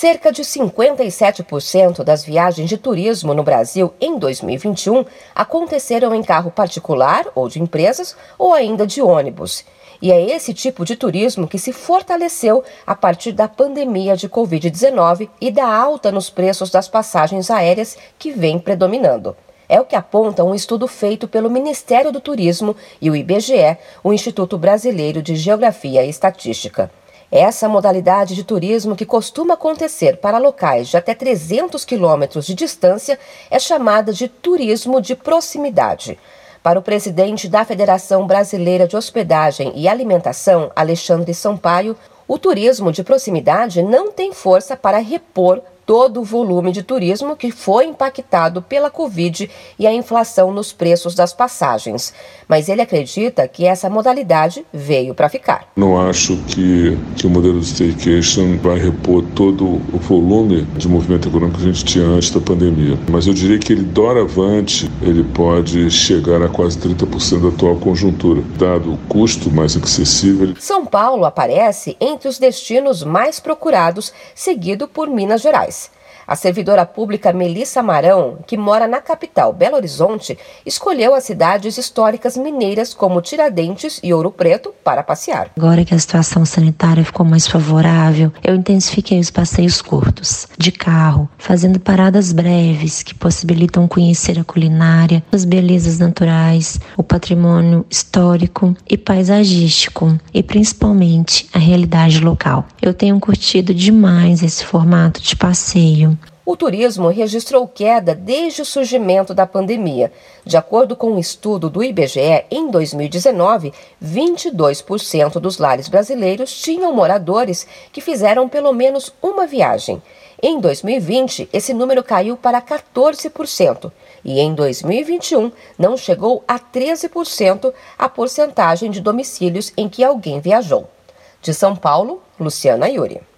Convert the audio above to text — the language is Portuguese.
Cerca de 57% das viagens de turismo no Brasil em 2021 aconteceram em carro particular ou de empresas ou ainda de ônibus. E é esse tipo de turismo que se fortaleceu a partir da pandemia de Covid-19 e da alta nos preços das passagens aéreas que vem predominando. É o que aponta um estudo feito pelo Ministério do Turismo e o IBGE, o Instituto Brasileiro de Geografia e Estatística. Essa modalidade de turismo, que costuma acontecer para locais de até 300 quilômetros de distância, é chamada de turismo de proximidade. Para o presidente da Federação Brasileira de Hospedagem e Alimentação, Alexandre Sampaio, o turismo de proximidade não tem força para repor todo o volume de turismo que foi impactado pela Covid e a inflação nos preços das passagens. Mas ele acredita que essa modalidade veio para ficar. Não acho que, que o modelo de staycation vai repor todo o volume de movimento econômico que a gente tinha antes da pandemia. Mas eu diria que ele, doravante, ele pode chegar a quase 30% da atual conjuntura, dado o custo mais acessível. São Paulo aparece entre os destinos mais procurados, seguido por Minas Gerais. us A servidora pública Melissa Marão, que mora na capital Belo Horizonte, escolheu as cidades históricas mineiras como Tiradentes e Ouro Preto para passear. Agora que a situação sanitária ficou mais favorável, eu intensifiquei os passeios curtos, de carro, fazendo paradas breves que possibilitam conhecer a culinária, as belezas naturais, o patrimônio histórico e paisagístico e principalmente a realidade local. Eu tenho curtido demais esse formato de passeio o turismo registrou queda desde o surgimento da pandemia. De acordo com um estudo do IBGE, em 2019, 22% dos lares brasileiros tinham moradores que fizeram pelo menos uma viagem. Em 2020, esse número caiu para 14%. E em 2021, não chegou a 13% a porcentagem de domicílios em que alguém viajou. De São Paulo, Luciana Yuri.